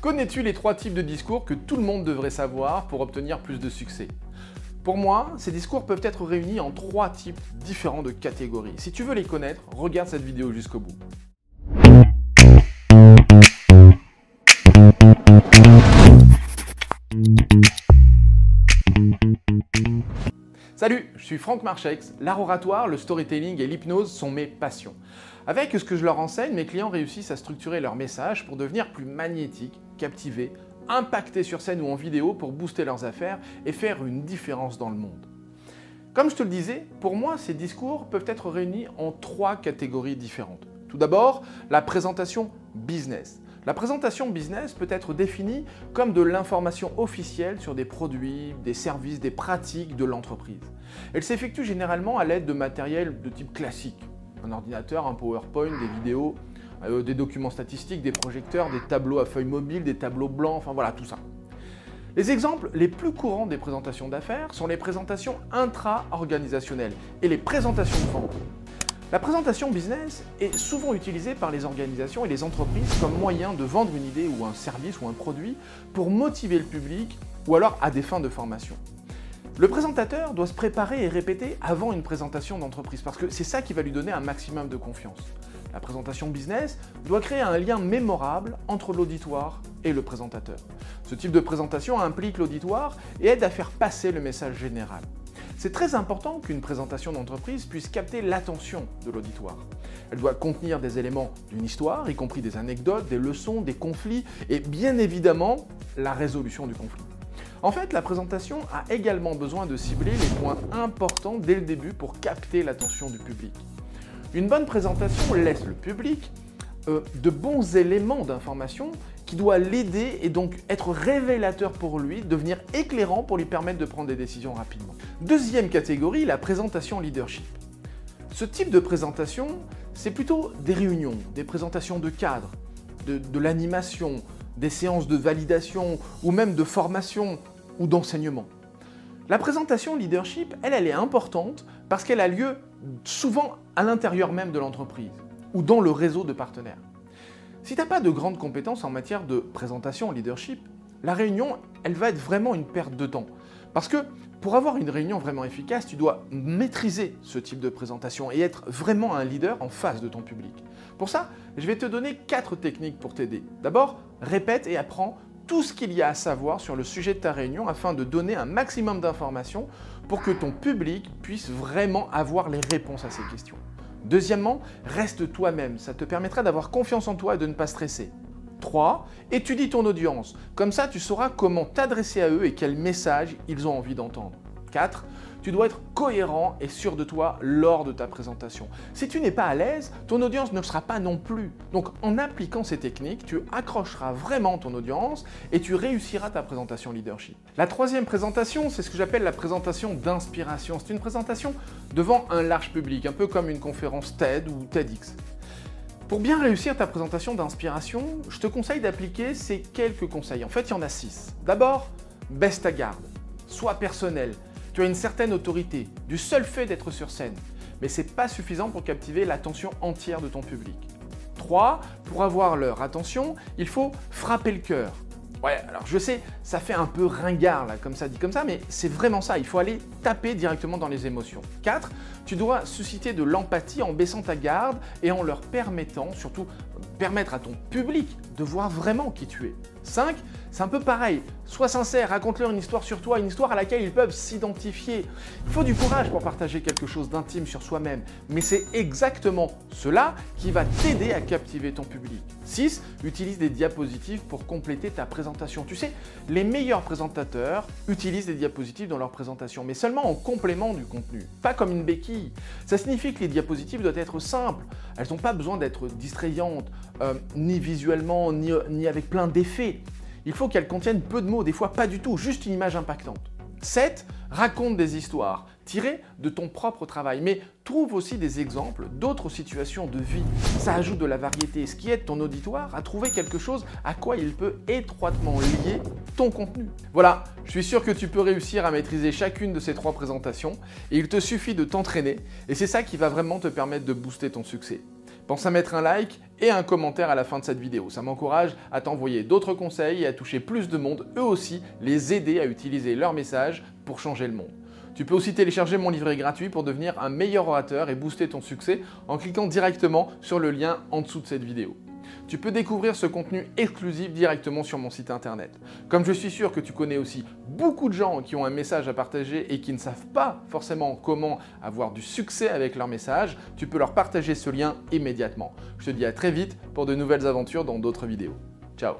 Connais-tu les trois types de discours que tout le monde devrait savoir pour obtenir plus de succès? Pour moi, ces discours peuvent être réunis en trois types différents de catégories. Si tu veux les connaître, regarde cette vidéo jusqu'au bout. Salut, je suis Franck Marchex. L'art oratoire, le storytelling et l'hypnose sont mes passions. Avec ce que je leur enseigne, mes clients réussissent à structurer leur message pour devenir plus magnétiques, captivés, impactés sur scène ou en vidéo pour booster leurs affaires et faire une différence dans le monde. Comme je te le disais, pour moi, ces discours peuvent être réunis en trois catégories différentes. Tout d'abord, la présentation business. La présentation business peut être définie comme de l'information officielle sur des produits, des services, des pratiques de l'entreprise. Elle s'effectue généralement à l'aide de matériel de type classique. Un ordinateur, un PowerPoint, des vidéos, euh, des documents statistiques, des projecteurs, des tableaux à feuilles mobiles, des tableaux blancs, enfin voilà, tout ça. Les exemples les plus courants des présentations d'affaires sont les présentations intra-organisationnelles et les présentations de vente. La présentation business est souvent utilisée par les organisations et les entreprises comme moyen de vendre une idée ou un service ou un produit pour motiver le public ou alors à des fins de formation. Le présentateur doit se préparer et répéter avant une présentation d'entreprise parce que c'est ça qui va lui donner un maximum de confiance. La présentation business doit créer un lien mémorable entre l'auditoire et le présentateur. Ce type de présentation implique l'auditoire et aide à faire passer le message général. C'est très important qu'une présentation d'entreprise puisse capter l'attention de l'auditoire. Elle doit contenir des éléments d'une histoire, y compris des anecdotes, des leçons, des conflits et bien évidemment la résolution du conflit. En fait, la présentation a également besoin de cibler les points importants dès le début pour capter l'attention du public. Une bonne présentation laisse le public euh, de bons éléments d'information qui doit l'aider et donc être révélateur pour lui, devenir éclairant pour lui permettre de prendre des décisions rapidement. Deuxième catégorie, la présentation leadership. Ce type de présentation, c'est plutôt des réunions, des présentations de cadres, de, de l'animation, des séances de validation ou même de formation ou d'enseignement. La présentation leadership, elle, elle est importante parce qu'elle a lieu souvent à l'intérieur même de l'entreprise ou dans le réseau de partenaires. Si tu n'as pas de grandes compétences en matière de présentation leadership, la réunion, elle va être vraiment une perte de temps. Parce que pour avoir une réunion vraiment efficace, tu dois maîtriser ce type de présentation et être vraiment un leader en face de ton public. Pour ça, je vais te donner quatre techniques pour t'aider. D'abord, répète et apprends tout ce qu'il y a à savoir sur le sujet de ta réunion afin de donner un maximum d'informations pour que ton public puisse vraiment avoir les réponses à ces questions. Deuxièmement, reste toi-même, ça te permettra d'avoir confiance en toi et de ne pas stresser. 3. Étudie ton audience, comme ça tu sauras comment t'adresser à eux et quel message ils ont envie d'entendre. 4. Tu dois être cohérent et sûr de toi lors de ta présentation. Si tu n'es pas à l'aise, ton audience ne sera pas non plus. Donc en appliquant ces techniques, tu accrocheras vraiment ton audience et tu réussiras ta présentation leadership. La troisième présentation, c'est ce que j'appelle la présentation d'inspiration. C'est une présentation devant un large public, un peu comme une conférence TED ou TEDx. Pour bien réussir ta présentation d'inspiration, je te conseille d'appliquer ces quelques conseils. En fait, il y en a six. D'abord, baisse ta garde. Sois personnel. Tu as une certaine autorité, du seul fait d'être sur scène, mais ce n'est pas suffisant pour captiver l'attention entière de ton public. 3. Pour avoir leur attention, il faut frapper le cœur. Ouais, alors je sais, ça fait un peu ringard comme ça dit comme ça, mais c'est vraiment ça, il faut aller taper directement dans les émotions. 4. Tu dois susciter de l'empathie en baissant ta garde et en leur permettant, surtout permettre à ton public de voir vraiment qui tu es. 5. C'est un peu pareil. Sois sincère, raconte-leur une histoire sur toi, une histoire à laquelle ils peuvent s'identifier. Il faut du courage pour partager quelque chose d'intime sur soi-même, mais c'est exactement cela qui va t'aider à captiver ton public. 6. Utilise des diapositives pour compléter ta présentation. Tu sais, les meilleurs présentateurs utilisent des diapositives dans leur présentation, mais seulement en complément du contenu, pas comme une béquille. Ça signifie que les diapositives doivent être simples. Elles n'ont pas besoin d'être distrayantes, euh, ni visuellement, ni, avec plein d'effets il faut qu'elle contienne peu de mots, des fois pas du tout, juste une image impactante. 7. Raconte des histoires tirées de ton propre travail, mais trouve aussi des exemples d'autres situations de vie. Ça ajoute de la variété, ce qui aide ton auditoire à trouver quelque chose à quoi il peut étroitement lier ton contenu. Voilà, je suis sûr que tu peux réussir à maîtriser chacune de ces trois présentations et il te suffit de t'entraîner et c'est ça qui va vraiment te permettre de booster ton succès. Pense à mettre un like et un commentaire à la fin de cette vidéo. Ça m'encourage à t'envoyer d'autres conseils et à toucher plus de monde, eux aussi les aider à utiliser leur message pour changer le monde. Tu peux aussi télécharger mon livret gratuit pour devenir un meilleur orateur et booster ton succès en cliquant directement sur le lien en dessous de cette vidéo tu peux découvrir ce contenu exclusif directement sur mon site internet. Comme je suis sûr que tu connais aussi beaucoup de gens qui ont un message à partager et qui ne savent pas forcément comment avoir du succès avec leur message, tu peux leur partager ce lien immédiatement. Je te dis à très vite pour de nouvelles aventures dans d'autres vidéos. Ciao